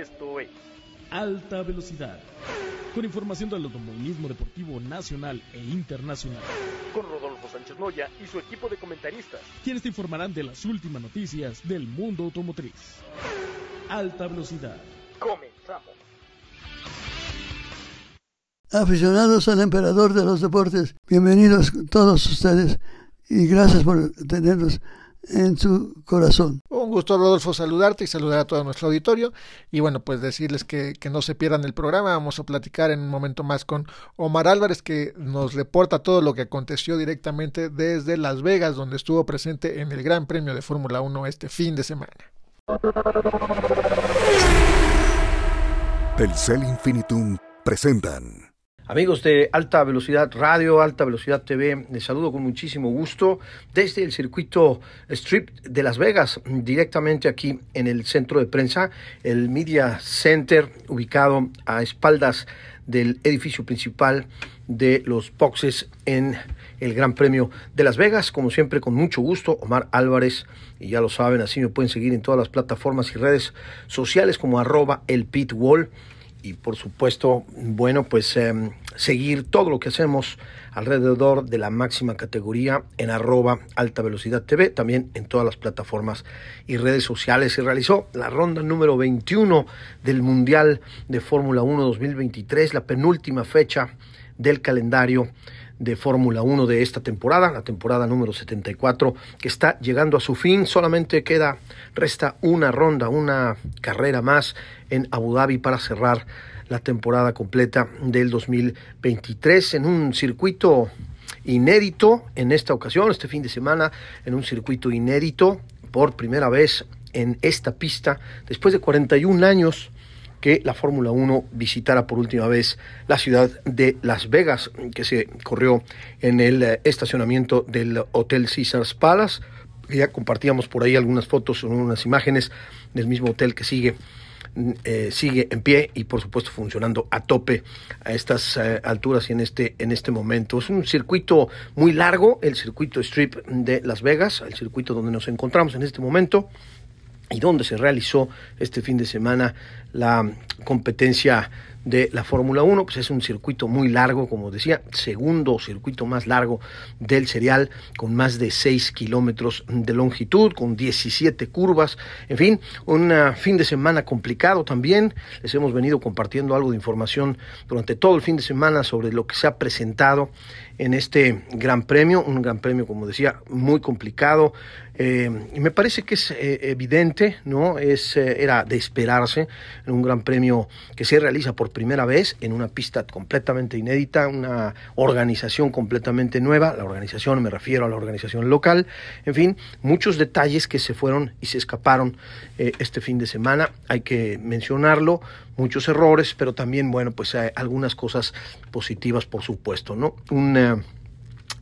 Esto es Alta Velocidad. Con información del automovilismo deportivo nacional e internacional. Con Rodolfo Sánchez Moya y su equipo de comentaristas. Quienes te informarán de las últimas noticias del mundo automotriz. Alta Velocidad. Comenzamos. Aficionados al emperador de los deportes, bienvenidos todos ustedes y gracias por tenernos en su corazón. Un gusto, Rodolfo, saludarte y saludar a todo nuestro auditorio. Y bueno, pues decirles que, que, no se pierdan el programa. Vamos a platicar en un momento más con Omar Álvarez, que nos reporta todo lo que aconteció directamente desde Las Vegas, donde estuvo presente en el Gran Premio de Fórmula 1 este fin de semana. Telcel Infinitum presentan. Amigos de Alta Velocidad Radio, Alta Velocidad TV, les saludo con muchísimo gusto desde el circuito Strip de Las Vegas, directamente aquí en el centro de prensa, el Media Center, ubicado a espaldas del edificio principal de los boxes en el Gran Premio de Las Vegas. Como siempre, con mucho gusto, Omar Álvarez, y ya lo saben, así me pueden seguir en todas las plataformas y redes sociales como arroba el pitwall y por supuesto, bueno, pues eh, seguir todo lo que hacemos alrededor de la máxima categoría en arroba alta velocidad TV, también en todas las plataformas y redes sociales. Se realizó la ronda número 21 del Mundial de Fórmula 1 2023, la penúltima fecha del calendario de Fórmula 1 de esta temporada, la temporada número 74, que está llegando a su fin. Solamente queda, resta una ronda, una carrera más en Abu Dhabi para cerrar la temporada completa del 2023 en un circuito inédito en esta ocasión, este fin de semana, en un circuito inédito por primera vez en esta pista, después de 41 años que la Fórmula 1 visitara por última vez la ciudad de Las Vegas, que se corrió en el eh, estacionamiento del Hotel Caesars Palace. Ya compartíamos por ahí algunas fotos, unas imágenes del mismo hotel que sigue eh, sigue en pie y por supuesto funcionando a tope a estas eh, alturas y en este, en este momento. Es un circuito muy largo, el circuito Strip de Las Vegas, el circuito donde nos encontramos en este momento y donde se realizó este fin de semana la competencia de la Fórmula 1, pues es un circuito muy largo, como decía, segundo circuito más largo del serial, con más de 6 kilómetros de longitud, con 17 curvas, en fin, un fin de semana complicado también. Les hemos venido compartiendo algo de información durante todo el fin de semana sobre lo que se ha presentado en este gran premio, un gran premio, como decía, muy complicado. Eh, me parece que es eh, evidente, ¿no? Es, eh, era de esperarse en un gran premio que se realiza por primera vez en una pista completamente inédita, una organización completamente nueva. La organización, me refiero a la organización local. En fin, muchos detalles que se fueron y se escaparon este fin de semana. Hay que mencionarlo muchos errores, pero también, bueno, pues hay algunas cosas positivas, por supuesto, ¿no? Un eh,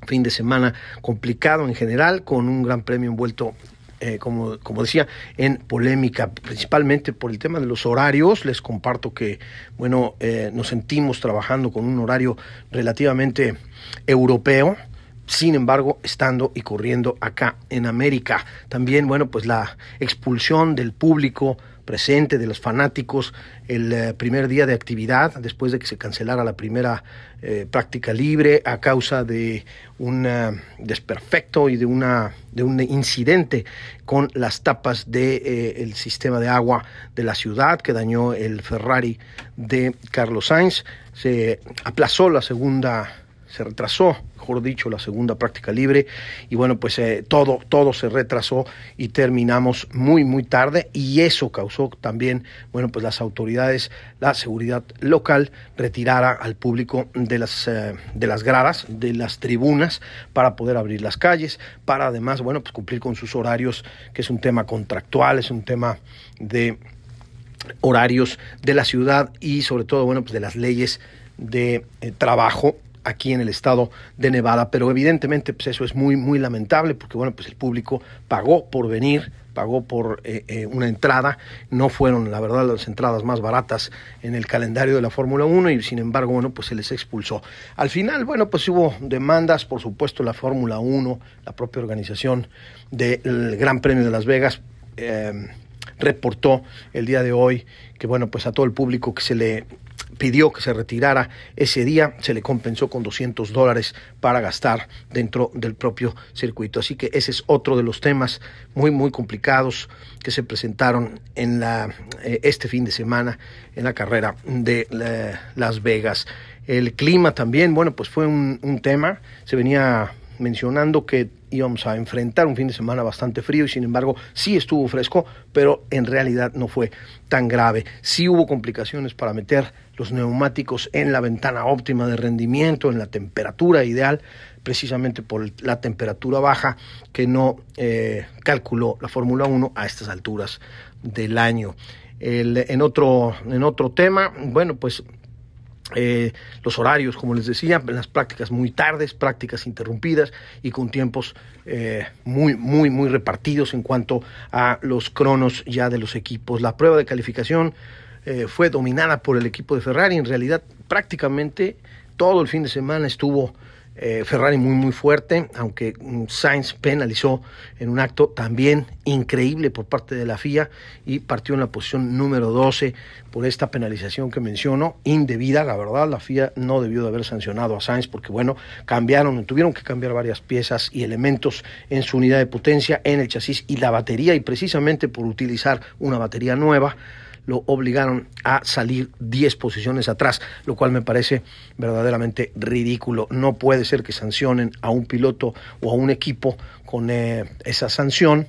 fin de semana complicado en general, con un gran premio envuelto eh, como, como, decía, en polémica, principalmente por el tema de los horarios. Les comparto que, bueno, eh, nos sentimos trabajando con un horario relativamente europeo. Sin embargo, estando y corriendo acá en América. También, bueno, pues la expulsión del público presente, de los fanáticos, el eh, primer día de actividad, después de que se cancelara la primera eh, práctica libre a causa de un eh, desperfecto y de, una, de un incidente con las tapas del de, sistema de agua de la ciudad que dañó el Ferrari de Carlos Sainz. Se aplazó la segunda se retrasó, mejor dicho, la segunda práctica libre. Y bueno, pues eh, todo, todo se retrasó y terminamos muy, muy tarde. Y eso causó también, bueno, pues las autoridades, la seguridad local retirara al público de las, eh, de las gradas, de las tribunas para poder abrir las calles, para además, bueno, pues cumplir con sus horarios, que es un tema contractual, es un tema de horarios de la ciudad y sobre todo, bueno, pues de las leyes de eh, trabajo aquí en el estado de Nevada, pero evidentemente pues eso es muy muy lamentable porque bueno, pues el público pagó por venir, pagó por eh, eh, una entrada, no fueron la verdad las entradas más baratas en el calendario de la Fórmula 1 y sin embargo, bueno, pues se les expulsó. Al final, bueno, pues hubo demandas, por supuesto, la Fórmula 1, la propia organización del Gran Premio de Las Vegas eh, reportó el día de hoy que, bueno, pues a todo el público que se le pidió que se retirara ese día, se le compensó con 200 dólares para gastar dentro del propio circuito. Así que ese es otro de los temas muy, muy complicados que se presentaron en la, eh, este fin de semana en la carrera de Las Vegas. El clima también, bueno, pues fue un tema, se venía mencionando que íbamos a enfrentar un fin de semana bastante frío y sin embargo sí estuvo fresco, pero en realidad no fue tan grave. Sí hubo complicaciones para meter los neumáticos en la ventana óptima de rendimiento, en la temperatura ideal, precisamente por la temperatura baja que no eh, calculó la Fórmula 1 a estas alturas del año. en, otro, en otro tema, bueno, pues eh, los horarios, como les decía, las prácticas muy tardes, prácticas interrumpidas y con tiempos eh, muy, muy, muy repartidos en cuanto a los cronos ya de los equipos. La prueba de calificación eh, fue dominada por el equipo de Ferrari. En realidad, prácticamente todo el fin de semana estuvo eh, Ferrari muy muy fuerte, aunque mm, Sainz penalizó en un acto también increíble por parte de la FIA y partió en la posición número 12 por esta penalización que menciono, indebida, la verdad, la FIA no debió de haber sancionado a Sainz porque bueno, cambiaron, tuvieron que cambiar varias piezas y elementos en su unidad de potencia, en el chasis y la batería y precisamente por utilizar una batería nueva, lo obligaron a salir 10 posiciones atrás, lo cual me parece verdaderamente ridículo. No puede ser que sancionen a un piloto o a un equipo con eh, esa sanción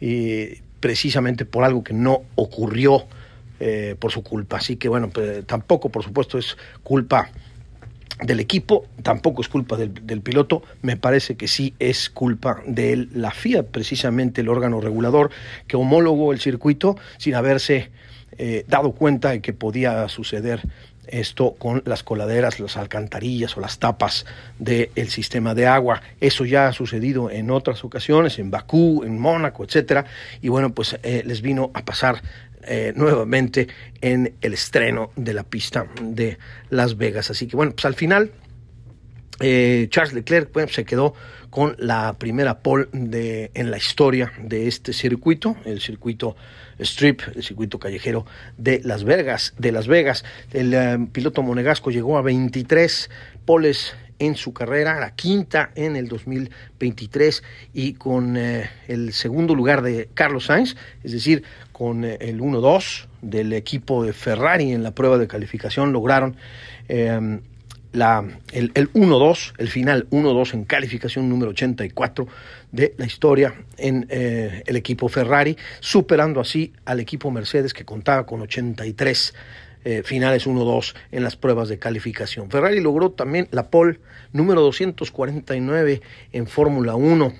y precisamente por algo que no ocurrió eh, por su culpa. Así que bueno, pues, tampoco por supuesto es culpa del equipo, tampoco es culpa del, del, piloto, me parece que sí es culpa de la FIA, precisamente el órgano regulador que homologó el circuito sin haberse eh, dado cuenta de que podía suceder esto con las coladeras, las alcantarillas o las tapas del sistema de agua. Eso ya ha sucedido en otras ocasiones, en Bakú, en Mónaco, etcétera, y bueno, pues eh, les vino a pasar eh, nuevamente en el estreno de la pista de Las Vegas. Así que bueno, pues al final Charles Leclerc se quedó con la primera pole de, en la historia de este circuito, el circuito Strip, el circuito callejero de Las Vegas. De Las Vegas. El eh, piloto monegasco llegó a 23 poles en su carrera, la quinta en el 2023 y con eh, el segundo lugar de Carlos Sainz, es decir, con eh, el 1-2 del equipo de Ferrari en la prueba de calificación lograron el 1-2, el final 1-2 en calificación número 84 de la historia en eh, el equipo Ferrari, superando así al equipo Mercedes que contaba con 83 eh, finales 1-2 en las pruebas de calificación. Ferrari logró también la pole número 249 en Fórmula 1.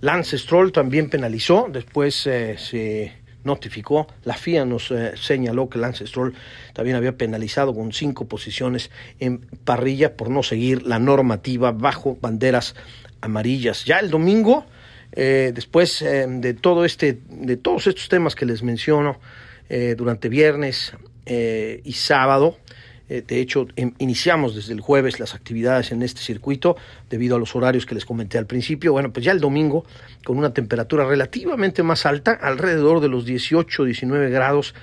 Lance Stroll también penalizó, después eh, se notificó, la FIA nos señaló que Lance Stroll también había penalizado con cinco posiciones en parrilla por no seguir la normativa bajo banderas amarillas. Ya el domingo, eh, después eh, de todo este, de todos estos temas que les menciono eh, durante viernes y sábado, de hecho, em, iniciamos desde el jueves las actividades en este circuito debido a los horarios que les comenté al principio. Bueno, pues ya el domingo, con una temperatura relativamente más alta, alrededor de los 18, 19 grados,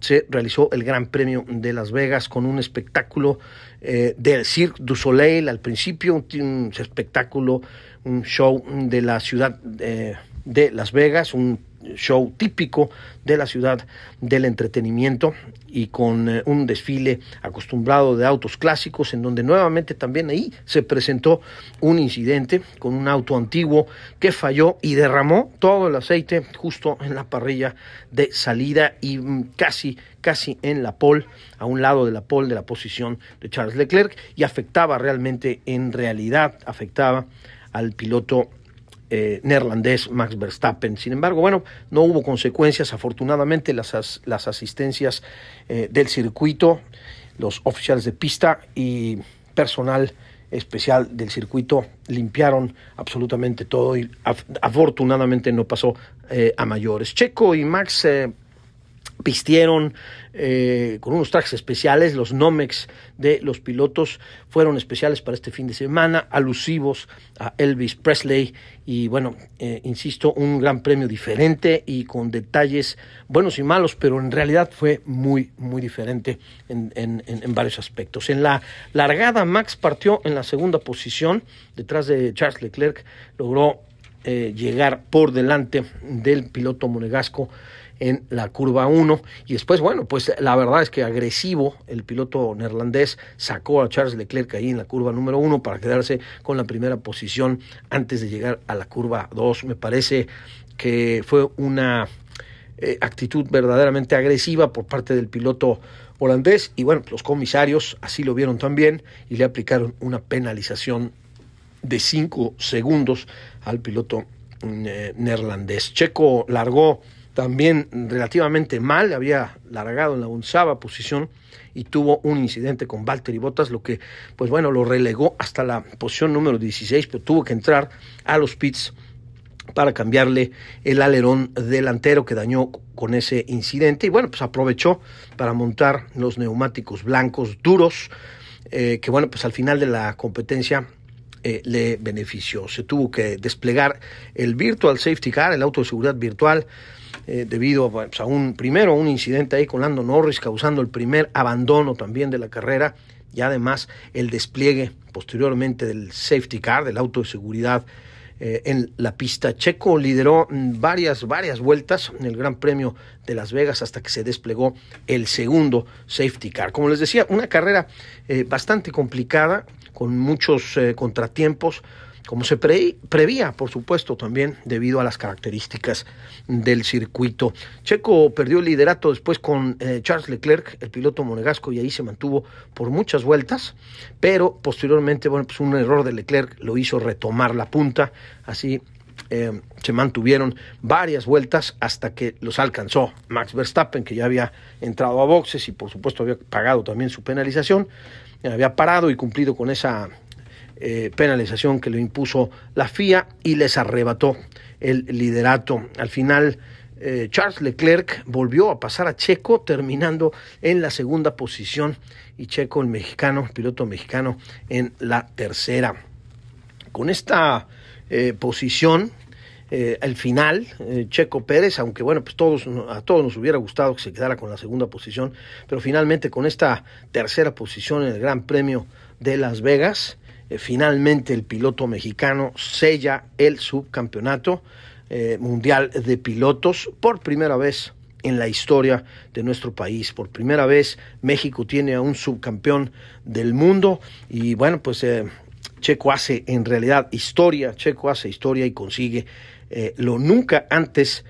se realizó el Gran Premio de Las Vegas con un espectáculo del Cirque du Soleil al principio, un espectáculo un show de la ciudad eh, de Las Vegas, un show típico de la ciudad del entretenimiento y con eh, un desfile acostumbrado de autos clásicos en donde nuevamente también ahí se presentó un incidente con un auto antiguo que falló y derramó todo el aceite justo en la parrilla de salida y mm, casi casi en la pole, a un lado de la pole de la posición de Charles Leclerc y afectaba realmente en realidad afectaba al piloto eh, neerlandés Max Verstappen. Sin embargo, bueno, no hubo consecuencias. Afortunadamente, las, las asistencias eh, del circuito, los oficiales de pista y personal especial del circuito limpiaron absolutamente todo y afortunadamente no pasó eh, a mayores. Checo y Max vistieron eh, con unos trajes especiales, los Nomex de los pilotos fueron especiales para este fin de semana, alusivos a Elvis Presley. Y bueno, eh, insisto, un gran premio diferente y con detalles buenos y malos, pero en realidad fue muy, muy diferente en, en, varios aspectos. En la largada, Max partió en la segunda posición, detrás de Charles Leclerc, logró eh, llegar por delante del piloto monegasco en la curva 1 y después bueno pues la verdad es que agresivo el piloto neerlandés sacó a Charles Leclerc ahí en la curva número 1 para quedarse con la primera posición antes de llegar a la curva 2 me parece que fue una eh, actitud verdaderamente agresiva por parte del piloto holandés. Y bueno los comisarios así lo vieron también y le aplicaron una penalización de 5 segundos al piloto eh, neerlandés. Checo largó también relativamente mal, había largado en la onceava posición y tuvo un incidente con Valtteri Bottas, lo que, pues bueno, lo relegó hasta la posición número 16, pero tuvo que entrar a los pits para cambiarle el alerón delantero que dañó con ese incidente y bueno, pues aprovechó para montar los neumáticos blancos duros, eh, que bueno, pues al final de la competencia eh, le benefició. Se tuvo que desplegar el Virtual Safety Car, el auto de seguridad virtual, eh, debido pues, a un, primero, un incidente ahí con Lando Norris, causando el primer abandono también de la carrera y además el despliegue posteriormente del safety car, del auto de seguridad eh, en la pista. Checo lideró mm, varias, varias vueltas en el Gran Premio de Las Vegas hasta que se desplegó el segundo safety car. Como les decía, una carrera eh, bastante complicada, con muchos contratiempos, como se prevía, por supuesto, también debido a las características del circuito. Checo perdió el liderato después con eh, Charles Leclerc, el piloto monegasco, y ahí se mantuvo por muchas vueltas, pero posteriormente, bueno, pues un error de Leclerc lo hizo retomar la punta, así eh, se mantuvieron varias vueltas hasta que los alcanzó Max Verstappen, que ya había entrado a boxes y por supuesto había pagado también su penalización, había parado y cumplido con esa eh, penalización que le impuso la FIA y les arrebató el liderato. Al final, eh, Charles Leclerc volvió a pasar a Checo, terminando en la segunda posición y Checo, el mexicano, piloto mexicano, en la tercera. Con esta eh, posición, al final, Checo Pérez, aunque bueno, pues todos, a todos nos hubiera gustado que se quedara con la segunda posición, pero finalmente con esta tercera posición en el Gran Premio de Las Vegas, eh, finalmente el piloto mexicano sella el subcampeonato eh, mundial de pilotos por primera vez en la historia de nuestro país. Por primera vez México tiene a un subcampeón del mundo y bueno, pues eh, Checo hace en realidad historia, Checo hace historia y consigue lo nunca antes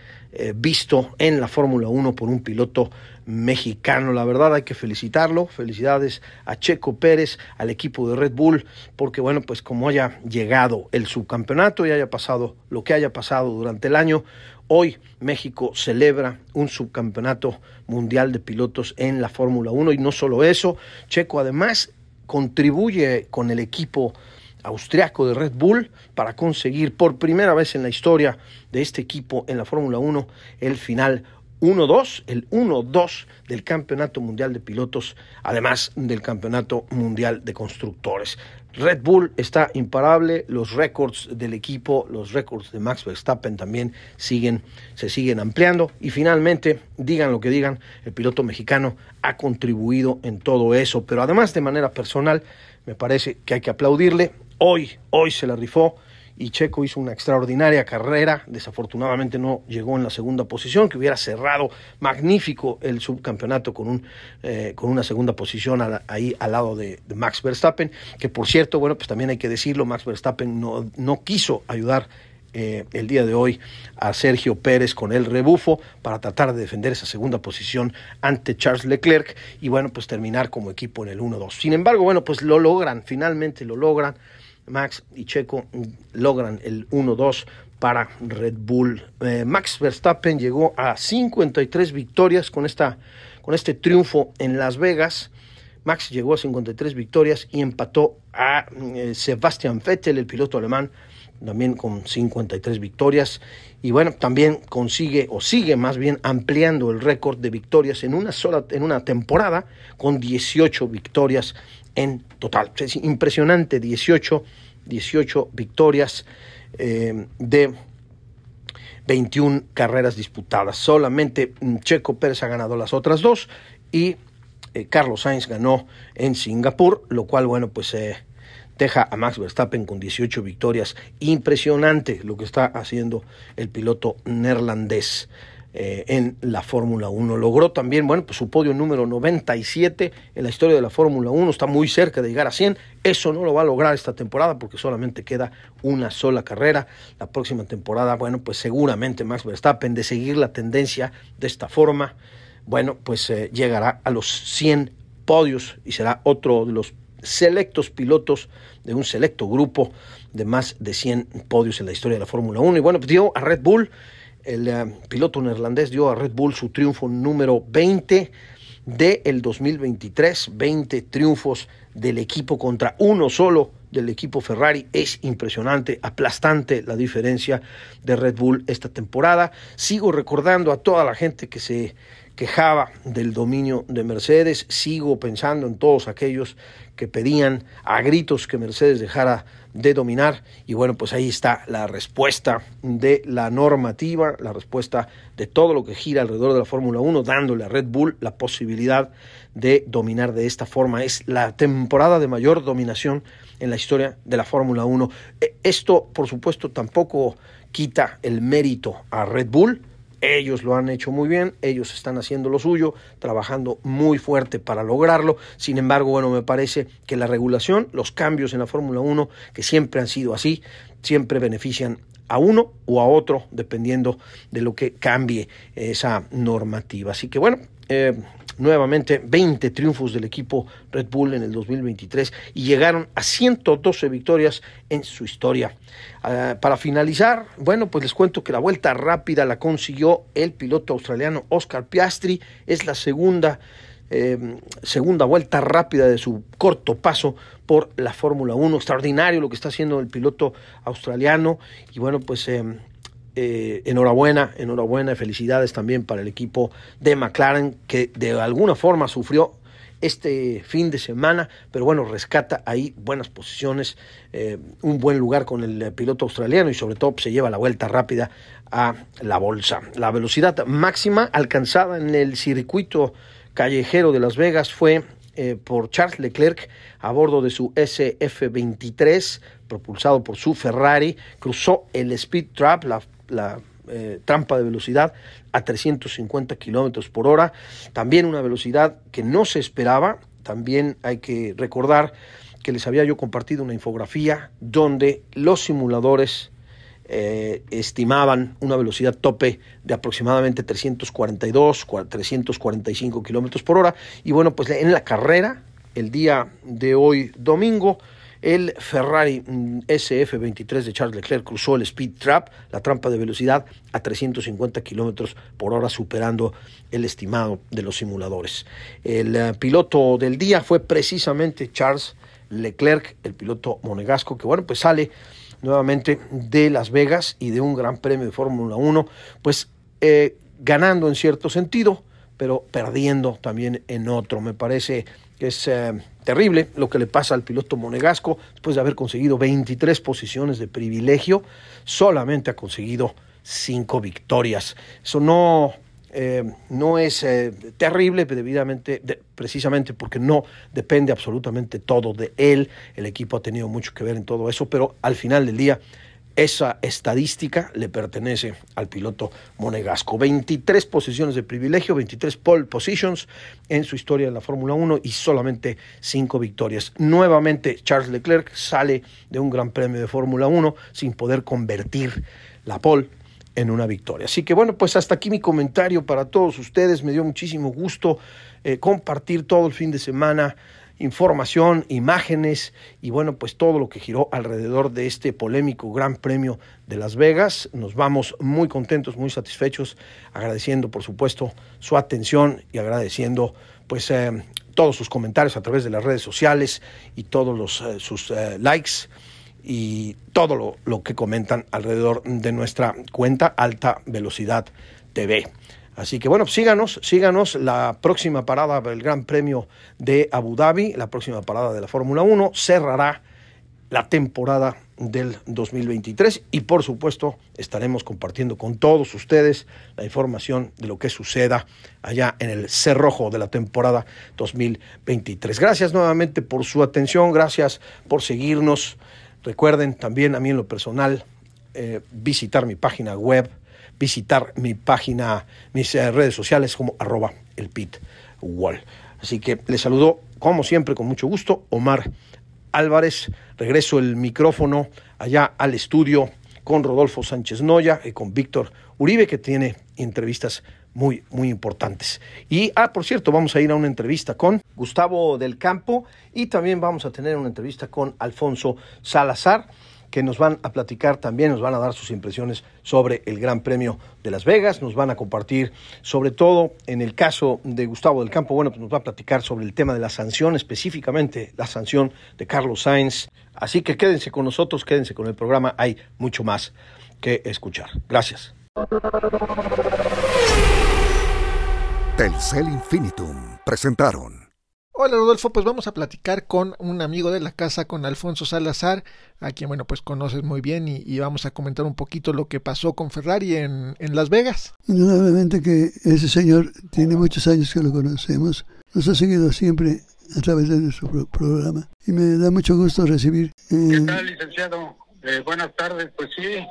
visto en la Fórmula 1 por un piloto mexicano. La verdad hay que felicitarlo. Felicidades a Checo Pérez, al equipo de Red Bull, porque bueno, pues como haya llegado el subcampeonato y haya pasado lo que haya pasado durante el año, hoy México celebra un subcampeonato mundial de pilotos en la Fórmula 1 y no solo eso, Checo además contribuye con el equipo austriaco de Red Bull para conseguir por primera vez en la historia de este equipo en la Fórmula 1 el final 1-2, el 1-2 del Campeonato Mundial de Pilotos, además del Campeonato Mundial de Constructores. Red Bull está imparable, los récords del equipo, los récords de Max Verstappen también siguen, se siguen ampliando y finalmente, digan lo que digan, el piloto mexicano ha contribuido en todo eso, pero además de manera personal, me parece que hay que aplaudirle. Hoy, hoy se la rifó, y Checo hizo una extraordinaria carrera, desafortunadamente no llegó en la segunda posición, que hubiera cerrado magnífico el subcampeonato con, un, eh, con una segunda posición ahí al lado de, Max Verstappen, que por cierto, bueno, pues también hay que decirlo, Max Verstappen no, no quiso ayudar eh, el día de hoy a Sergio Pérez con el rebufo para tratar de defender esa segunda posición ante Charles Leclerc y bueno, pues terminar como equipo en el 1-2. Sin embargo, bueno, pues lo logran, finalmente lo logran. Max y Checo logran el 1-2 para Red Bull. Eh, Max Verstappen llegó a 53 victorias con, esta, con este triunfo en Las Vegas. Max llegó a 53 victorias y empató a eh, Sebastian Vettel, el piloto alemán, también con 53 victorias. Y bueno, también consigue o sigue más bien ampliando el récord de victorias en una sola en una temporada con 18 victorias en total. Es impresionante, 18, 18 victorias eh, de 21 carreras disputadas. Solamente Checo Pérez ha ganado las otras dos y eh, Carlos Sainz ganó en Singapur, lo cual, bueno, pues eh, deja a Max Verstappen con 18 victorias. Impresionante lo que está haciendo el piloto neerlandés. Eh, en la Fórmula 1. Logró también, bueno, pues su podio número 97 en la historia de la Fórmula 1, está muy cerca de llegar a 100. Eso no lo va a lograr esta temporada porque solamente queda una sola carrera. La próxima temporada, bueno, pues seguramente Max Verstappen de seguir la tendencia de esta forma, bueno, pues eh, llegará a los 100 podios y será otro de los selectos pilotos de un selecto grupo de más de 100 podios en la historia de la Fórmula 1. Y bueno, pues dio a Red Bull el eh, piloto neerlandés dio a Red Bull su triunfo número 20 del el 2023, 20 triunfos del equipo contra uno solo del equipo Ferrari. Es impresionante, aplastante la diferencia de Red Bull esta temporada. Sigo recordando a toda la gente que se quejaba del dominio de Mercedes. Sigo pensando en todos aquellos que pedían a gritos que Mercedes dejara de dominar. Y bueno, pues ahí está la respuesta de la normativa, la respuesta de todo lo que gira alrededor de la Fórmula 1, dándole a Red Bull la posibilidad de dominar de esta forma. Es la temporada de mayor dominación en la historia de la Fórmula 1. E, esto, por supuesto, tampoco quita el mérito a Red Bull, ellos lo han hecho muy bien, ellos están haciendo lo suyo, trabajando muy fuerte para lograrlo. Sin embargo, bueno, me parece que la regulación, los cambios en la Fórmula 1, que siempre han sido así, siempre benefician a uno o a otro, dependiendo de lo que cambie esa normativa. Así que bueno, eh, nuevamente 20 triunfos del equipo Red Bull en el 2023 y llegaron a 112 victorias en su historia. Ah, para finalizar, bueno, pues les cuento que la vuelta rápida la consiguió el piloto australiano Oscar Piastri, es la segunda em, segunda vuelta rápida de su corto paso por la Fórmula 1. Extraordinario lo que está haciendo el piloto australiano. Y bueno, pues em, eh, enhorabuena, enhorabuena, felicidades también para el equipo de McLaren que de alguna forma sufrió este fin de semana, pero bueno, rescata ahí buenas posiciones, eh, un buen lugar con el piloto australiano y sobre todo se lleva la vuelta rápida a la bolsa. La velocidad máxima alcanzada en el circuito callejero de Las Vegas fue eh, por Charles Leclerc a bordo de su SF-23, propulsado por su Ferrari, cruzó el Speed Trap, la la eh, trampa de velocidad a 350 kilómetros por hora. También una velocidad que no se esperaba. También hay que recordar que les había yo compartido una infografía donde los simuladores eh, estimaban una velocidad tope de aproximadamente 342, 345 kilómetros por hora. Y bueno, pues en la carrera, el día de hoy domingo, el Ferrari mm, SF23 de Charles Leclerc cruzó el speed trap, la trampa de velocidad, a 350 kilómetros por hora, superando el estimado de los simuladores. El eh, piloto del día fue precisamente Charles Leclerc, el piloto monegasco, que bueno, pues sale nuevamente de Las Vegas y de un gran premio de Fórmula 1, pues eh, ganando en cierto sentido, pero perdiendo también en otro. Me parece que es eh, terrible lo que le pasa al piloto monegasco después de haber conseguido 23 posiciones de privilegio, solamente ha conseguido 5 victorias. Eso no, eh, no es eh, terrible debidamente, precisamente porque no depende absolutamente todo de él. El equipo ha tenido mucho que ver en todo eso, pero al final del día esa estadística le pertenece al piloto monegasco. 23 posiciones de privilegio, 23 pole positions en su historia en la Fórmula 1 y solamente 5 victorias. Nuevamente Charles Leclerc sale de un gran premio de Fórmula 1 sin poder convertir la pole en una victoria. Así que bueno, pues hasta aquí mi comentario para todos ustedes. Me dio muchísimo gusto eh, compartir todo el fin de semana información, imágenes y bueno, pues todo lo que giró alrededor de este polémico Gran Premio de Las Vegas. Nos vamos muy contentos, muy satisfechos, agradeciendo por supuesto su atención y agradeciendo pues eh, todos sus comentarios a través de las redes sociales y todos los, eh, sus eh, likes y todo lo, lo que comentan alrededor de nuestra cuenta Alta Velocidad TV. Así que bueno, síganos, síganos. La próxima parada del Gran Premio de Abu Dhabi, la próxima parada de la Fórmula 1, cerrará la temporada del 2023 y por supuesto estaremos compartiendo con todos ustedes la información de lo que suceda allá en el cerrojo de la temporada 2023. Gracias nuevamente por su atención, gracias por seguirnos. Recuerden también a mí en lo personal eh, visitar mi página web visitar mi página, mis eh, redes sociales como arroba el pit wall. Así que les saludo como siempre con mucho gusto Omar Álvarez. Regreso el micrófono allá al estudio con Rodolfo Sánchez Noya y con Víctor Uribe que tiene entrevistas muy, muy importantes. Y, ah, por cierto, vamos a ir a una entrevista con Gustavo del Campo y también vamos a tener una entrevista con Alfonso Salazar que nos van a platicar también, nos van a dar sus impresiones sobre el Gran Premio de Las Vegas, nos van a compartir sobre todo en el caso de Gustavo del Campo, bueno, pues nos va a platicar sobre el tema de la sanción, específicamente la sanción de Carlos Sainz. Así que quédense con nosotros, quédense con el programa, hay mucho más que escuchar. Gracias. Telcel Infinitum presentaron Hola Rodolfo, pues vamos a platicar con un amigo de la casa, con Alfonso Salazar, a quien bueno pues conoces muy bien y, vamos a comentar un poquito lo que pasó con Ferrari en, en Las Vegas. Indudablemente que ese señor tiene muchos años que lo conocemos, nos ha seguido siempre a través de nuestro programa y me da mucho gusto recibir. Eh... ¿Qué tal licenciado? Eh, buenas tardes, pues sí,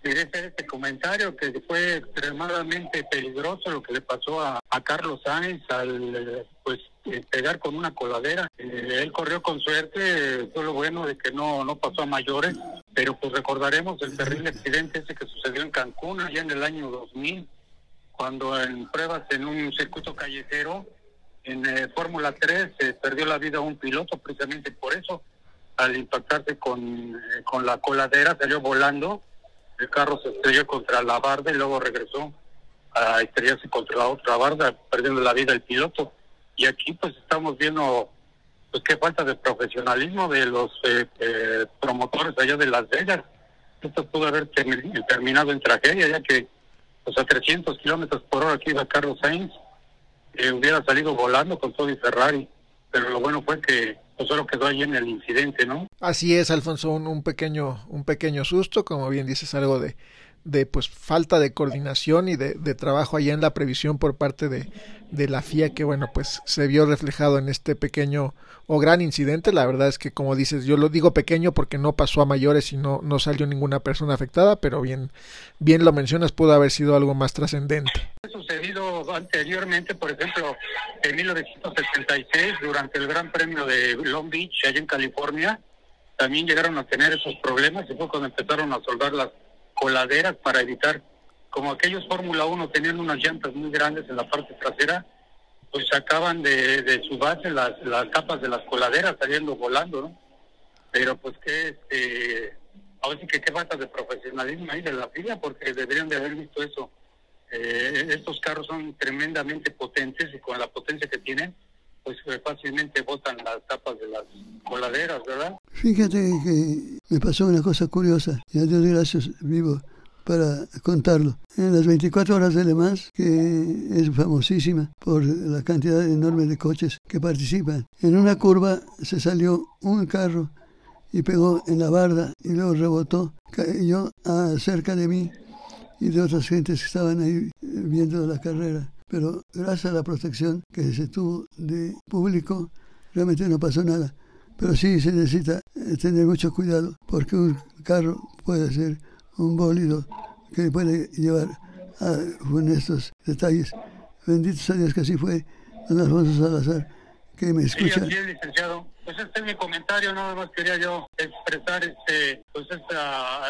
quería hacer este comentario que fue extremadamente peligroso lo que le pasó a, a Carlos Sainz al pues eh, pegar con una coladera. Eh, él corrió con suerte, fue lo bueno de que no, no pasó a mayores, pero pues recordaremos el terrible accidente ese que sucedió en Cancún allá en el año 2000, cuando en pruebas en un circuito callejero, en eh, Fórmula 3, se perdió la vida un piloto precisamente por eso, al impactarse con, con la coladera, salió volando, el carro se estrelló contra la barda y luego regresó a estrellarse contra la otra barda, perdiendo la vida el piloto y aquí pues estamos viendo pues qué falta de profesionalismo de los eh, eh, promotores allá de Las Vegas. Esto pudo haber terminado en tragedia, ya que pues a 300 kilómetros por hora que iba Carlos Sainz, eh, hubiera salido volando con todo y Ferrari. Pero lo bueno fue que pues solo quedó ahí en el incidente, ¿no? Así es, Alfonso, un pequeño un pequeño susto, como bien dices, algo de de pues falta de coordinación y de, de, trabajo allá en la previsión por parte de, de la FIA que bueno pues se vio reflejado en este pequeño o gran incidente. La verdad es que como dices yo lo digo pequeño porque no pasó a mayores y no, no salió ninguna persona afectada pero bien bien lo mencionas pudo haber sido algo más trascendente. Sucedido anteriormente por ejemplo en 1976 durante el Gran Premio de Long Beach allá en California también llegaron a tener esos problemas y fue cuando empezaron a soldar las coladeras para evitar, como aquellos Fórmula 1 tenían unas llantas muy grandes en la parte trasera, pues sacaban de, de su base las, las capas de las coladeras saliendo volando, ¿no? Pero pues que, este, ahora sí que qué falta de profesionalismo ahí de la fila, porque deberían de haber visto eso. Eh, estos carros son tremendamente potentes y con la potencia que tienen, pues eh, fácilmente botan las tapas de las coladeras, ¿verdad? Fíjate que me pasó una cosa curiosa, y a Dios gracias vivo para contarlo. En las 24 horas de Le Mans, que es famosísima por la cantidad enorme de coches que participan, en una curva se salió un carro y pegó en la barda y luego rebotó, cayó cerca de mí y de otras gentes que estaban ahí viendo la carrera pero gracias a la protección que se tuvo de público, realmente no pasó nada. Pero sí se necesita eh, tener mucho cuidado porque un carro puede ser un bólido que puede llevar a estos detalles. Bendito a Dios que así fue, don Alfonso Salazar, que me escucha. Sí, licenciado. Pues este es mi comentario, nada más quería yo expresar este, pues esta,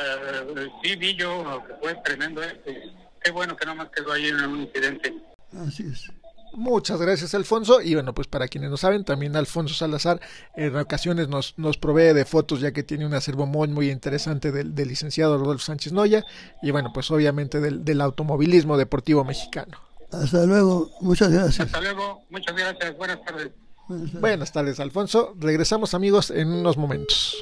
uh, sí vi yo que fue tremendo este. Qué bueno que nada más quedó ahí en un incidente. Así es. Muchas gracias, Alfonso. Y bueno, pues para quienes no saben, también Alfonso Salazar en ocasiones nos, nos provee de fotos, ya que tiene un acervo muy, muy interesante del, del licenciado Rodolfo Sánchez Noya y bueno, pues obviamente del, del automovilismo deportivo mexicano. Hasta luego, muchas gracias. Hasta luego, muchas gracias, buenas tardes. Buenas tardes, Alfonso. Regresamos, amigos, en unos momentos.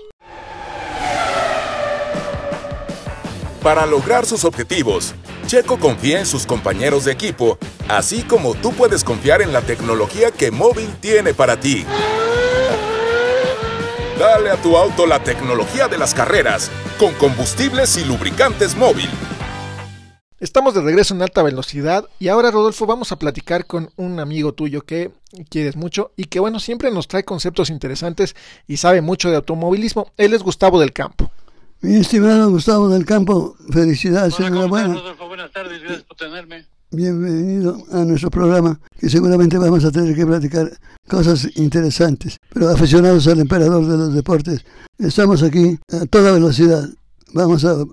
Para lograr sus objetivos, Checo confía en sus compañeros de equipo, así como tú puedes confiar en la tecnología que Móvil tiene para ti. Dale a tu auto la tecnología de las carreras con combustibles y lubricantes móvil. Estamos de regreso en alta velocidad y ahora Rodolfo vamos a platicar con un amigo tuyo que quieres mucho y que bueno siempre nos trae conceptos interesantes y sabe mucho de automovilismo. Él es Gustavo del Campo. Mi estimado Gustavo del Campo, felicidades, enhorabuena. Rodolfo? Buenas tardes, gracias por tenerme. Bienvenido a nuestro programa, que seguramente vamos a tener que platicar cosas interesantes. Pero aficionados al emperador de los deportes, estamos aquí a toda velocidad. Vamos a,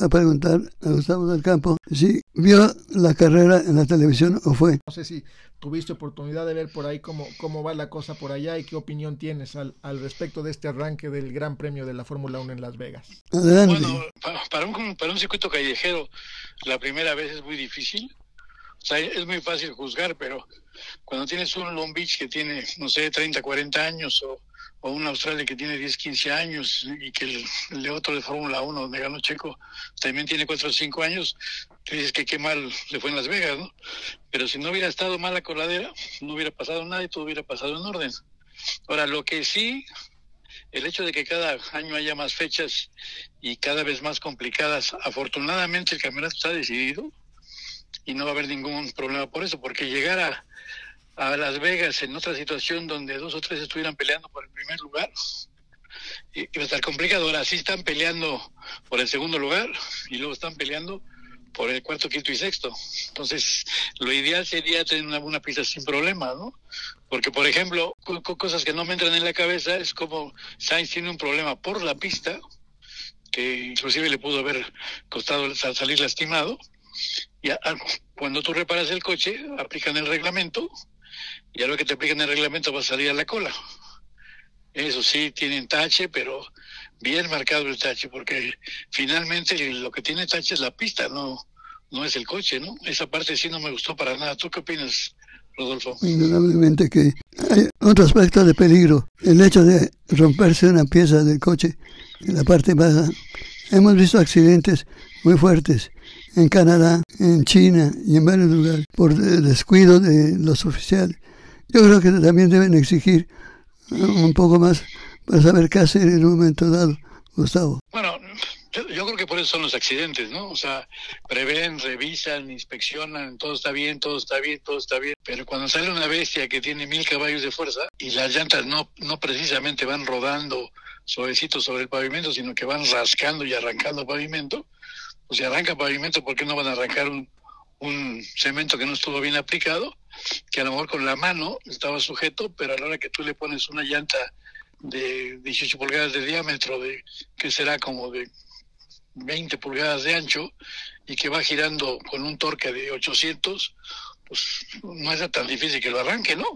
a preguntar a Gustavo del Campo si vio la carrera en la televisión o fue. No sé si tuviste oportunidad de ver por ahí cómo, cómo va la cosa por allá y qué opinión tienes al, al respecto de este arranque del Gran Premio de la Fórmula 1 en Las Vegas. Adelante. Bueno, pa- para un, para un circuito callejero, la primera vez es muy difícil. O sea, es muy fácil juzgar, pero cuando tienes un Long Beach que tiene, no sé, 30, 40 años o, o un Australia que tiene 10, 15 años y que el, otro de Fórmula 1, donde ganó Checo, también tiene 4 o 5 años, tú dices que qué mal le fue en Las Vegas, ¿no? Pero si no hubiera estado mal la coladera, no hubiera pasado nada y todo hubiera pasado en orden. Ahora, lo que sí, el hecho de que cada año haya más fechas y cada vez más complicadas, afortunadamente el campeonato está decidido y no va a haber ningún problema por eso, porque llegar a, a Las Vegas en otra situación donde dos o tres estuvieran peleando por el primer lugar, iba a estar complicado. Ahora sí están peleando por el segundo lugar y luego están peleando por el cuarto, quinto y sexto. Entonces, lo ideal sería tener una, una pista sin problema, ¿no? Porque, por ejemplo, co- co- cosas que no me entran en la cabeza es como Sainz tiene un problema por la pista, que inclusive le pudo haber costado sa- salir lastimado. Y cuando tú reparas el coche, aplican el reglamento, y a lo que te aplican el reglamento va a salir a la cola. Eso sí, tienen tache, pero bien marcado el tache, porque finalmente lo que tiene tache es la pista, no, no es el coche, ¿no? Esa parte sí no me gustó para nada. ¿Tú qué opinas, Rodolfo? Indudablemente que hay otro aspecto de peligro, el hecho de romperse una pieza del coche en la parte baja. Hemos visto accidentes muy fuertes en Canadá, en China y en varios lugares por descuido de los oficiales. Yo creo que también deben exigir uh, un poco más para saber qué hacer en un momento dado, Gustavo. Bueno, yo, yo creo que por eso son los accidentes, ¿no? O sea, prevén, revisan, inspeccionan, todo está bien, todo está bien, todo está bien. Pero cuando sale una bestia que tiene mil caballos de fuerza y las llantas no, no precisamente van rodando suavecito sobre el pavimento, sino que van rascando y arrancando pavimento, pues si arranca pavimento, ¿por qué no van a arrancar un, cemento que no estuvo bien aplicado? Que a lo mejor con la mano estaba sujeto, pero a la hora que tú le pones una llanta de 18 pulgadas de diámetro, de que será como de 20 pulgadas de ancho y que va girando con un torque de 800, pues no es tan difícil que lo arranque, ¿no?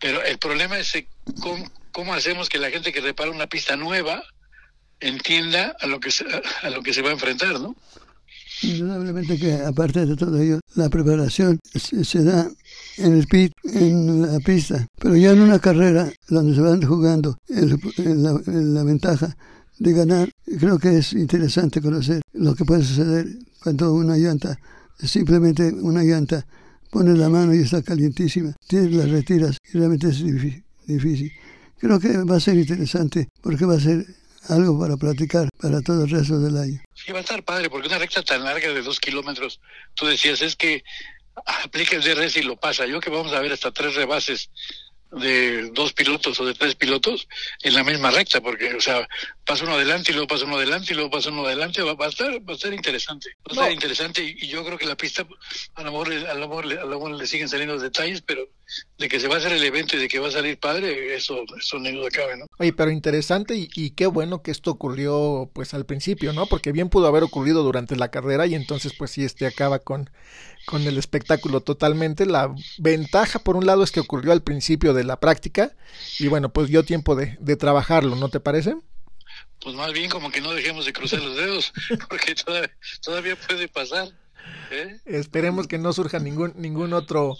Pero el problema es eh, cómo, cómo hacemos que la gente que repara una pista nueva entienda a lo que se, a lo que se va a enfrentar, ¿no? Indudablemente que aparte de todo ello, la preparación se, da en el pit, en la pista, pero ya en una carrera donde se van jugando el- el- la, ventaja de ganar, creo que es interesante conocer lo que puede suceder cuando una llanta, simplemente una llanta, pones la mano y está calientísima, tienes las retiras y realmente es difí- difícil. Creo que va a ser interesante porque va a ser algo para platicar para todo el resto del año. Sí, va a estar padre, porque una recta tan larga de dos kilómetros, tú decías, es que aplica el DRS y lo pasa. Yo que vamos a ver hasta tres rebases de dos pilotos o de tres pilotos en la misma recta, porque, o sea, pasa uno adelante y luego pasa uno adelante y luego pasa uno adelante, va, va a estar, va a estar interesante. Va a estar No. interesante y, y yo creo que la pista, a lo mejor, le- a lo mejor, le- a lo mejor le siguen saliendo detalles, pero de que se va a hacer el evento y de que va a salir padre, eso, eso ni duda cabe, ¿no? Oye, pero interesante y, y qué bueno que esto ocurrió pues al principio, ¿no? Porque bien pudo haber ocurrido durante la carrera y entonces pues sí, este acaba con, con el espectáculo totalmente. La ventaja por un lado es que ocurrió al principio de la práctica y bueno, pues dio tiempo de, de trabajarlo, ¿no te parece? Pues más bien como que no dejemos de cruzar los dedos, porque todavía, todavía puede pasar. ¿eh? Esperemos que no surja ningún, ningún otro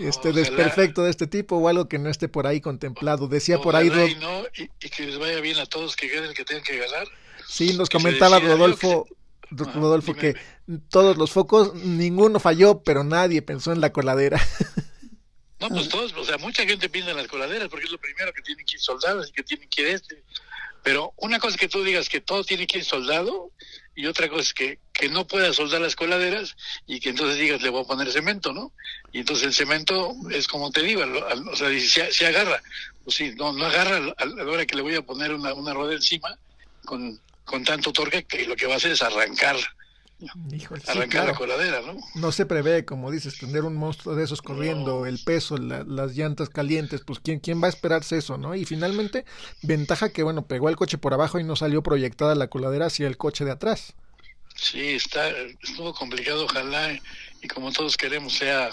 este Ojalá. desperfecto de este tipo o algo que no esté por ahí contemplado. Decía por ahí, Ojalá y, Rod- no, y, y que les vaya bien a todos, que gane el que tengan que ganar. sí, nos que comentaba Rodolfo, Rodolfo, que todos los focos, ninguno falló, pero nadie pensó en la coladera. No, pues todos, o sea, mucha gente piensa en las coladeras porque es lo primero que tienen que ir soldados y que tienen que ir este. Pero una cosa es que tú digas que todo tiene que ir soldado y otra cosa es que, que no puedas soldar las coladeras y que entonces digas le voy a poner cemento, ¿no? Y entonces el cemento es como te digo, o sea, si, si agarra, pues sí, no, no agarra a la hora que le voy a poner una, una rueda encima con, con tanto torque que lo que va a hacer es arrancar arrancar la coladera, ¿no? No se prevé, como dices, tener un monstruo de esos corriendo, el peso, las llantas calientes, pues ¿quién, quién va a esperarse eso, ¿no? Y finalmente, ventaja que, bueno, pegó el coche por abajo y no salió proyectada la coladera hacia el coche de atrás. Sí, está, estuvo complicado, ojalá, y como todos queremos sea,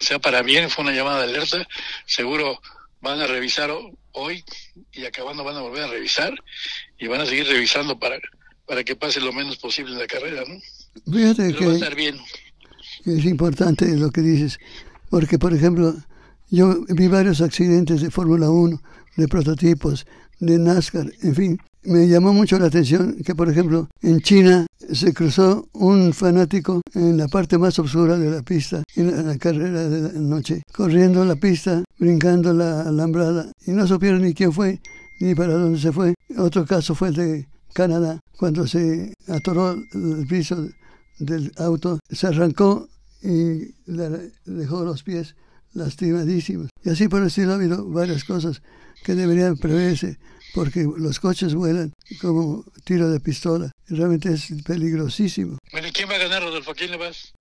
sea para bien, fue una llamada de alerta, seguro van a revisar hoy y acabando van a volver a revisar y van a seguir revisando para, para que pase lo menos posible en la carrera, ¿no? Fíjate que, bien. es importante lo que dices, porque por ejemplo, yo vi varios accidentes de Fórmula 1, de prototipos, de NASCAR, en fin. Me llamó mucho la atención que, por ejemplo, en China se cruzó un fanático en la parte más oscura de la pista, en la carrera de la noche, corriendo la pista, brincando la alambrada, y no supieron ni quién fue, ni para dónde se fue. Otro caso fue el de Canadá, cuando se atoró el piso del auto, se arrancó y dejó los pies lastimadísimos. Y así por el estilo ha habido varias cosas que deberían preverse, porque los coches vuelan como tiro de pistola. Realmente es peligrosísimo. Bueno, ¿quién va a ganar, Rodolfo? quién le vas?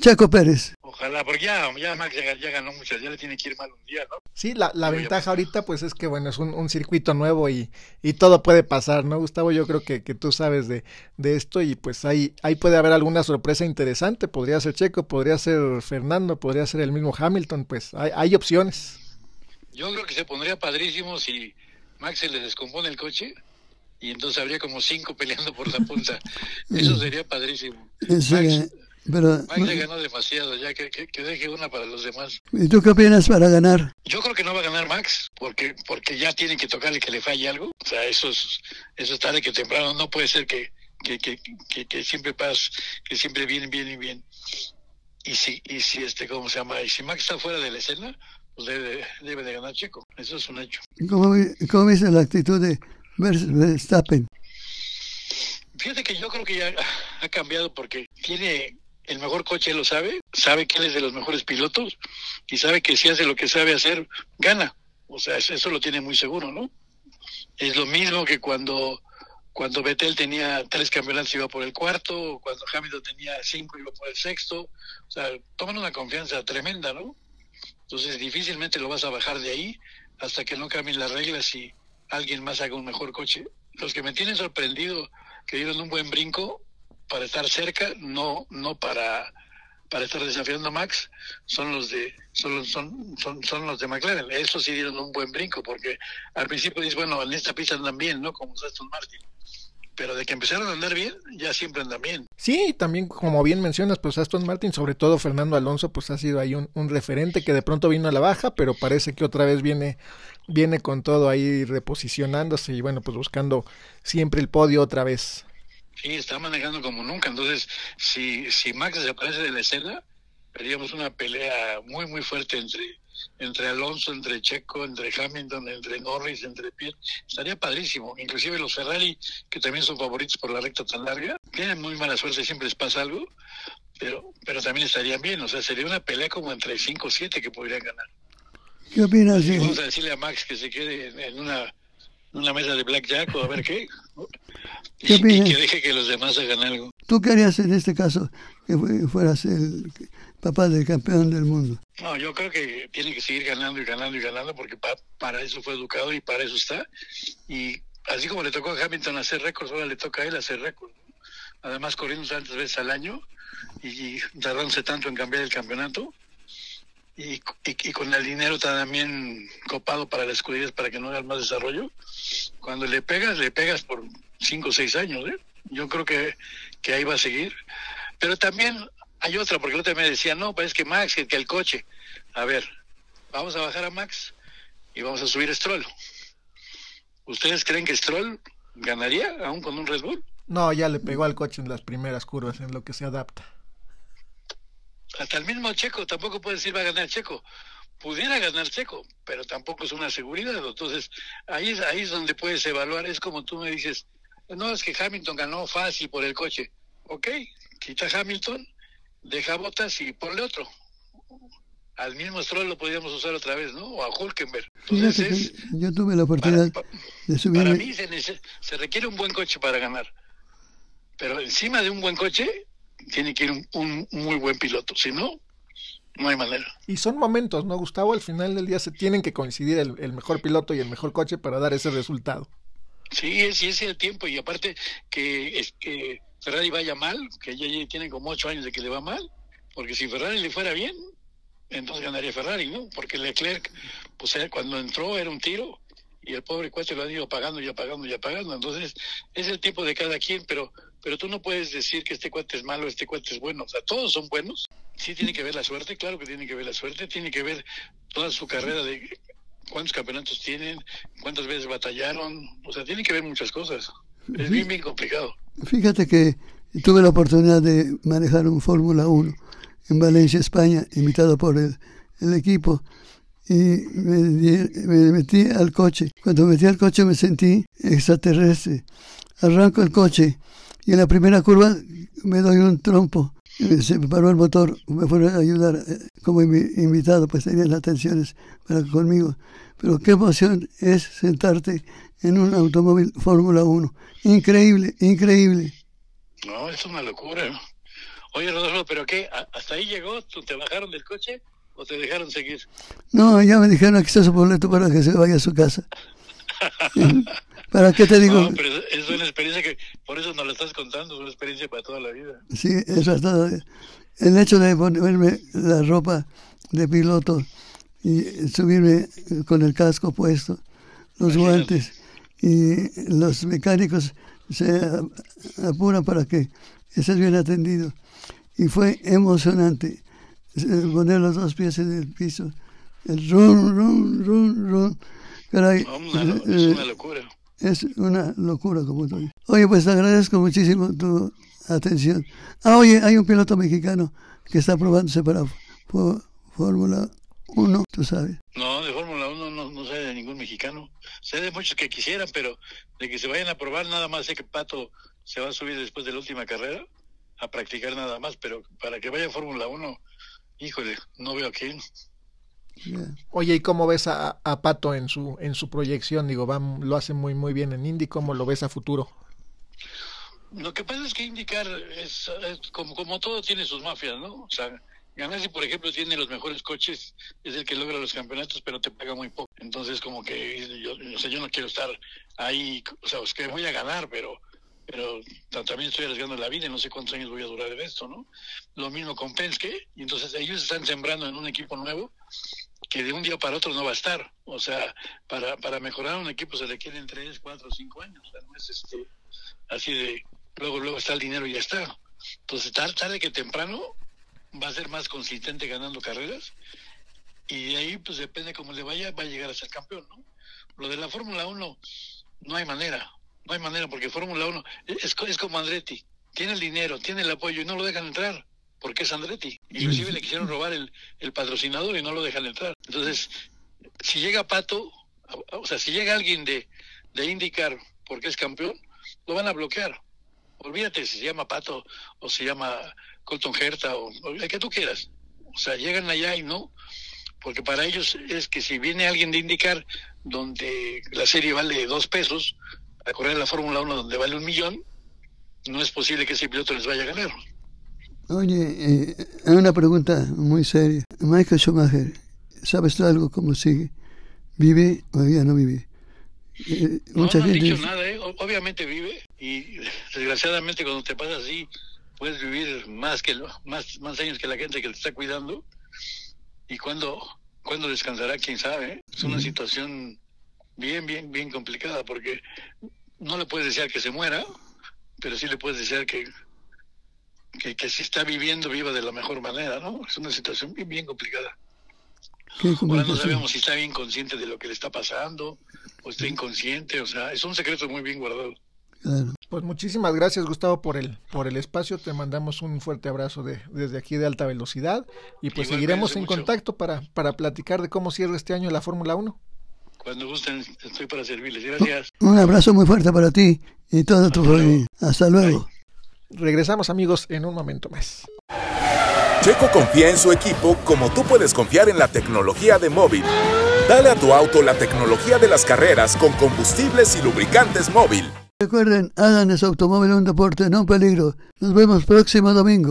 Chaco Pérez. Ojalá, porque ya, ya Max ya, ganó muchas, ya le tiene que ir mal un día, ¿no? Sí, la, la ventaja ahorita pues es que bueno, es un, un, circuito nuevo y, y todo puede pasar, ¿no, Gustavo? Yo creo que, que tú sabes de, de esto y pues ahí, ahí puede haber alguna sorpresa interesante, podría ser Checo, podría ser Fernando, podría ser el mismo Hamilton, pues hay, hay opciones. Yo creo que se pondría padrísimo si Max se le descompone el coche y entonces habría como cinco peleando por la punta. Eso sería padrísimo. Max, pero, Max le ganó demasiado, ya que, que, deje una para los demás. ¿Y tú qué opinas para ganar? Yo creo que no va a ganar Max, porque porque ya tiene que tocarle que le falle algo. O sea, eso es, eso es tarde que temprano. No puede ser que, que, que, que, siempre pasa, que siempre viene, viene, bien. Y si, y si este, ¿cómo se llama? Y si Max está fuera de la escena, pues debe, debe de ganar Checo. Eso es un hecho. ¿Cómo, cómo ves la actitud de Verstappen? Fíjate que yo creo que ya ha cambiado porque tiene el mejor coche lo sabe, sabe que él es de los mejores pilotos y sabe que si hace lo que sabe hacer, gana. O sea, eso lo tiene muy seguro, ¿no? Es lo mismo que cuando cuando Vettel tenía tres campeonatos iba por el cuarto, cuando Hamilton tenía cinco iba por el sexto. O sea, toman una confianza tremenda, ¿no? Entonces difícilmente lo vas a bajar de ahí hasta que no cambien las reglas y alguien más haga un mejor coche. Los que me tienen sorprendido que dieron un buen brinco para estar cerca, no, no para, para estar desafiando a Max, son los de, son, son, son, son los de McLaren. Eso sí dieron un buen brinco, porque al principio dices, bueno, en esta pista andan bien, ¿no? Como Aston Martin pero de que empezaron a andar bien, ya siempre andan bien. Sí, también como bien mencionas, pues Aston Martin, sobre todo Fernando Alonso, pues ha sido ahí un, un, referente que de pronto vino a la baja, pero parece que otra vez viene, viene con todo ahí reposicionándose y bueno, pues buscando siempre el podio otra vez. Sí, está manejando como nunca. Entonces, si, si Max desaparece de la escena, veríamos una pelea muy, muy fuerte entre, entre Alonso, entre Checo, entre Hamilton, entre Norris, entre Pierre. Estaría padrísimo. Inclusive los Ferrari, que también son favoritos por la recta tan larga, tienen muy mala suerte, siempre les pasa algo, pero, pero también estarían bien. O sea, sería una pelea como entre 5 o 7 que podrían ganar. ¿Qué opinas? Vamos a decirle a Max que se quede en una una mesa de blackjack o a ver qué. ¿Qué y, que deje que los demás hagan algo. ¿Tú qué harías en este caso que fueras el papá del campeón del mundo? No, yo creo que tiene que seguir ganando y ganando y ganando porque para eso fue educado y para eso está. Y así como le tocó a Hamilton hacer récords, ahora le toca a él hacer récords. Además, corriendo tantas veces al año y tardándose tanto en cambiar el campeonato y, y, con el dinero también copado para las escuderías para que no hagan más desarrollo, cuando le pegas, le pegas por cinco o seis años. ¿eh? Yo creo que, que ahí va a seguir. Pero también hay otra, porque el otro me decía, no, pues es que Max, que, que, el coche. A ver, vamos a bajar a Max y vamos a subir a Stroll. ¿Ustedes creen que Stroll ganaría aún con un Red Bull? No, ya le pegó al coche en las primeras curvas, en lo que se adapta. Hasta el mismo Checo, tampoco puede decir va a ganar Checo. Pudiera ganar Checo, pero tampoco es una seguridad. Entonces, ahí, es- ahí es donde puedes evaluar. Es como tú me dices, no, es que Hamilton ganó fácil por el coche. Ok, quita Hamilton, deja botas y ponle otro. Al mismo Stroll lo podríamos usar otra vez, ¿no? O a Hulkenberg. Entonces, es, yo tuve la oportunidad de para subirme. mí se, se requiere un buen coche para ganar. Pero encima de un buen coche tiene que ir un, un muy buen piloto. Si no, no hay manera. Y son momentos, ¿no, Gustavo? Al final del día se tienen que coincidir el, el mejor piloto y el mejor coche para dar ese resultado. Sí, es, es el tiempo. Y aparte que, es, que Ferrari vaya mal, que ya tiene como ocho años de que le va mal. Porque si Ferrari le fuera bien, entonces ganaría Ferrari, ¿no? Porque Leclerc, pues él cuando entró era un tiro y el pobre cuate lo han ido pagando y apagando y apagando. Entonces, es el tiempo de cada quien, pero pero tú no puedes decir que este cuate es malo, este cuate es bueno. O sea, todos son buenos. Sí tiene que ver la suerte, claro que tiene que ver la suerte, tiene que ver toda su carrera de cuántos campeonatos tienen, cuántas veces batallaron. O sea, tiene que ver muchas cosas. Es bien, bien complicado. Fíjate que tuve la oportunidad de manejar un Fórmula 1 en Valencia, España, invitado por el, equipo. Y me, metí al coche. Cuando me metí al coche me sentí extraterrestre. Arranco el coche y en la primera curva me doy un trompo. Eh, Se me paró el motor, me fueron a ayudar eh, como invi- invitado, pues tenían las atenciones para conmigo. Pero qué emoción es sentarte en un automóvil Fórmula 1. Increíble, increíble. No, es una locura. Oye, Rodolfo, ¿pero qué? ¿A- ¿Hasta ahí llegó? ¿Tú ¿Te bajaron del coche o te dejaron seguir? No, ya me dijeron aquí está su boleto para que se vaya a su casa. ¿Para qué te digo? No, pero es- una experiencia que, por eso nos la estás contando, es una experiencia para toda la vida. Sí, eso es todo. El hecho de ponerme la ropa de piloto y subirme con el casco puesto, los guantes y los mecánicos se apuran para que estés bien atendido. Y fue emocionante eh, poner los dos pies en el piso, el run, run, run, run. Caray, No, es una locura. Es una locura, como tú dices. Oye, pues te agradezco muchísimo tu atención. Ah, oye, hay un piloto mexicano que está probándose para Fó- Fórmula 1, tú sabes. No, de Fórmula 1 no, no sé de ningún mexicano. Sé de muchos que quisieran, pero de que se vayan a probar, nada más sé que Pato se va a subir después de la última carrera a practicar nada más, pero para que vaya a Fórmula 1, híjole, no veo a quién. Oye, ¿y cómo ves a, a Pato en su en su proyección? Digo, va, lo hace muy muy bien en Indy. ¿Cómo lo ves a futuro? Lo que pasa es que indicar es, es como, como todo tiene sus mafias, ¿no? O sea, Ganassi, por ejemplo, tiene los mejores coches, es el que logra los campeonatos, pero te paga muy poco. Entonces, como que yo, o sea, yo no quiero estar ahí, o sea, es que voy a ganar, pero pero ta- también estoy arriesgando la vida y no sé cuántos años voy a durar en esto, ¿no? Lo mismo con Penske, y entonces ellos están sembrando en un equipo nuevo que de un día para otro no va a estar. O sea, para, para mejorar un equipo se le quieren tres, cuatro, cinco años. O sea, no es este, así de luego luego está el dinero y ya está. Entonces, tarde, tarde que temprano va a ser más consistente ganando carreras y de ahí pues depende cómo le vaya, va a llegar a ser campeón, ¿no? Lo de la Fórmula 1 no hay manera, no hay manera porque Fórmula 1 es, es como Andretti, tiene el dinero, tiene el apoyo y no lo dejan entrar porque es Andretti. Inclusive le quisieron robar el, el patrocinador y no lo dejan entrar. Entonces, si llega Pato, o sea, si llega alguien de, de indicar porque es campeón, lo van a bloquear. Olvídate si se llama Pato o se llama Colton Herta o, o el que tú quieras. O sea, llegan allá y no, porque para ellos es que si viene alguien de indicar donde la serie vale dos pesos, a correr la Fórmula 1 donde vale un millón, no es posible que ese piloto les vaya a ganar. Oye, eh, hay una pregunta muy seria. Michael Schumacher, ¿sabes tú algo cómo sigue? ¿Vive o ya no vive? Eh, No, mucha no han dicho nada, ¿eh? Obviamente vive y desgraciadamente cuando te pasa así puedes vivir más que lo- más más años que la gente que te está cuidando y cuando cuando descansará quién sabe. ¿eh? Es una situación bien bien bien complicada porque no le puedes desear que se muera, pero sí le puedes desear que que, que si está viviendo viva de la mejor manera, ¿no? Es una situación bien bien complicada. Ahora no sabemos si está bien consciente de lo que le está pasando o está inconsciente, o sea, es un secreto muy bien guardado. Claro. Pues muchísimas gracias Gustavo por el por el espacio, te mandamos un fuerte abrazo de, desde aquí de alta velocidad y pues seguiremos en contacto para, para platicar de cómo cierra este año la Fórmula 1. Cuando gusten, estoy para servirles. Gracias. Un abrazo muy fuerte para ti y toda tu familia. Hasta luego. Regresamos amigos en un momento más. Checo confía en su equipo como tú puedes confiar en la tecnología de móvil. Dale a tu auto la tecnología de las carreras con combustibles y lubricantes móvil. Recuerden, hagan ese automóvil un deporte, no un peligro. Nos vemos próximo domingo.